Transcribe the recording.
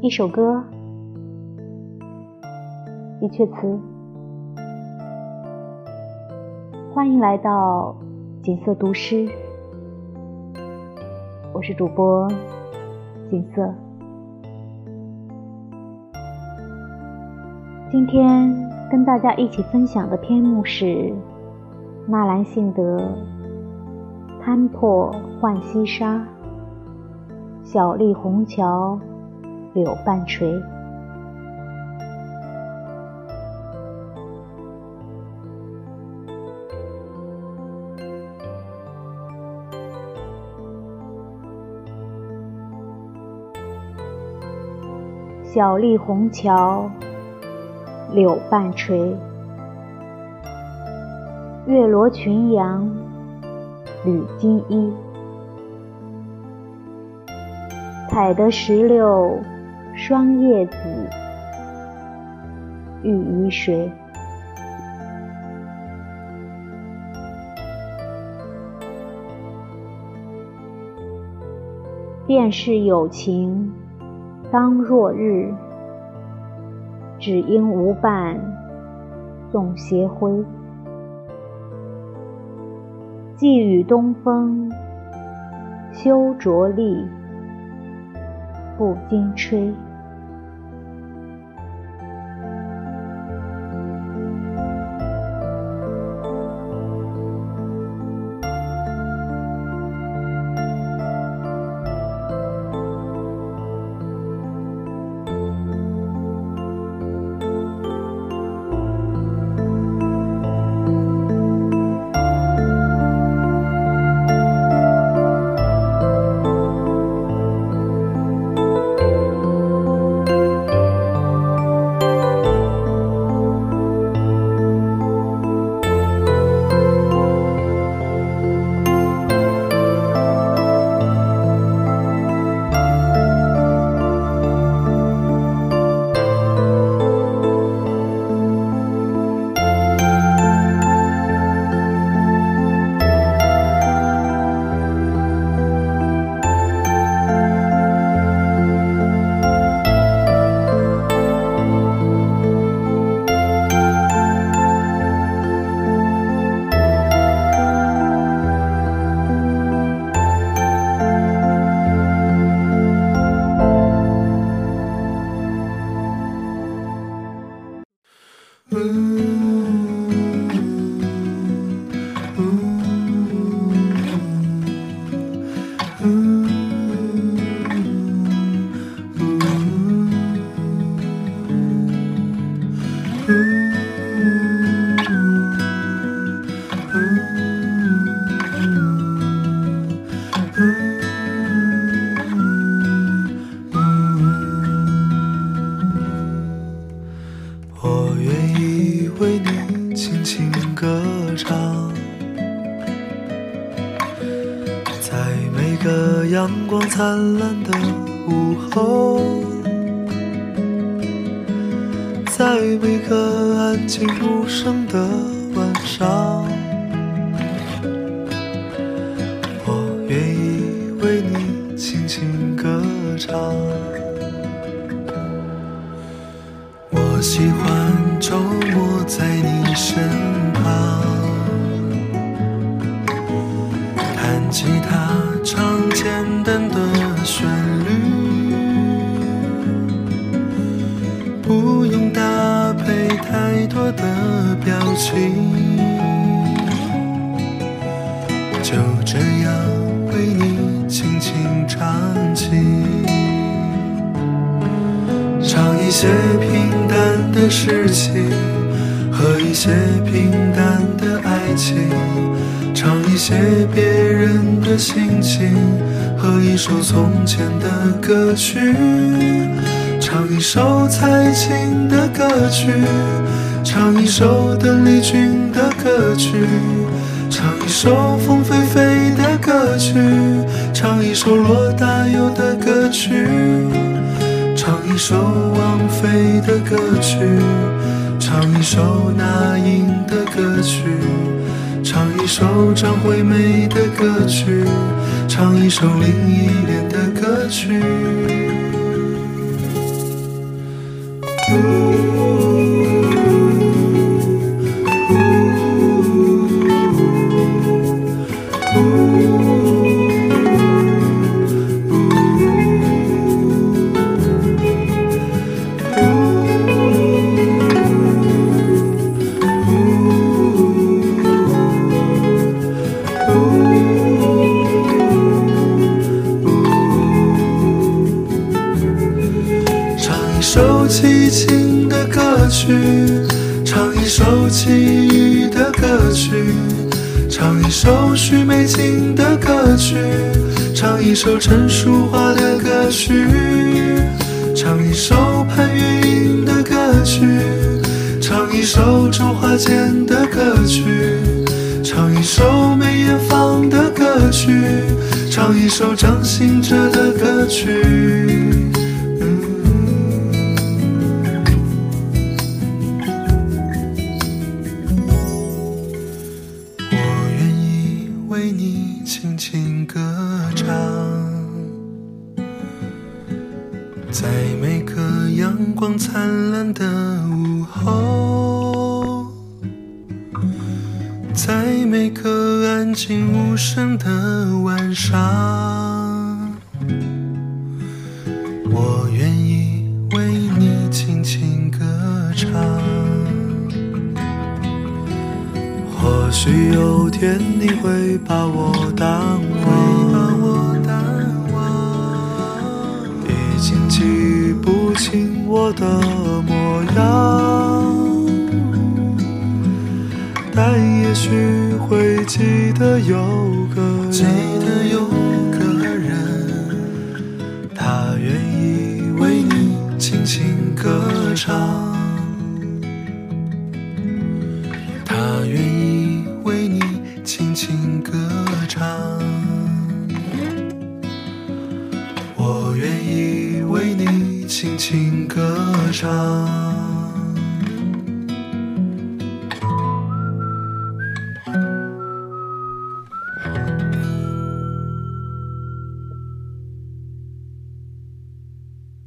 一首歌，一阙词。欢迎来到锦瑟读诗，我是主播锦瑟。今天跟大家一起分享的篇目是纳兰性德《摊破浣溪沙》，小立红桥柳半垂。小立红桥柳半垂，月罗裙杨缕金衣。采得石榴霜叶子，欲与谁？便是有情。当若日，只应无伴纵斜晖。寄与东风，休着力，不经吹。个阳光灿烂的午后，在每个安静无声的晚上，我愿意为你轻轻歌唱。我喜欢周末在你身吉他。唱简单的旋律，不用搭配太多的表情，就这样为你轻轻唱起，唱一些平淡的事情和一些平淡的。写别人的心情和一首从前的歌曲，唱一首蔡琴的歌曲，唱一首邓丽君的歌曲，唱一首凤飞飞的歌曲，唱一首罗大佑的歌曲，唱一首王菲的歌曲，唱一首那英的歌曲。唱一首张惠妹的歌曲唱一首林忆莲的歌曲。一首奇异的歌曲，唱一首许美静的歌曲，唱一首陈淑桦的歌曲，唱一首潘越云的歌曲，唱一首周华健的歌曲，唱一首梅艳芳的歌曲，唱一首张信哲的歌曲。光灿烂的午后，在每个安静无声的晚上，我愿意为你轻轻歌唱。或许有天你会把我淡忘。亲我的模样，但也许会记得有个人。记得有个人，他愿意为你轻轻歌唱，轻歌唱。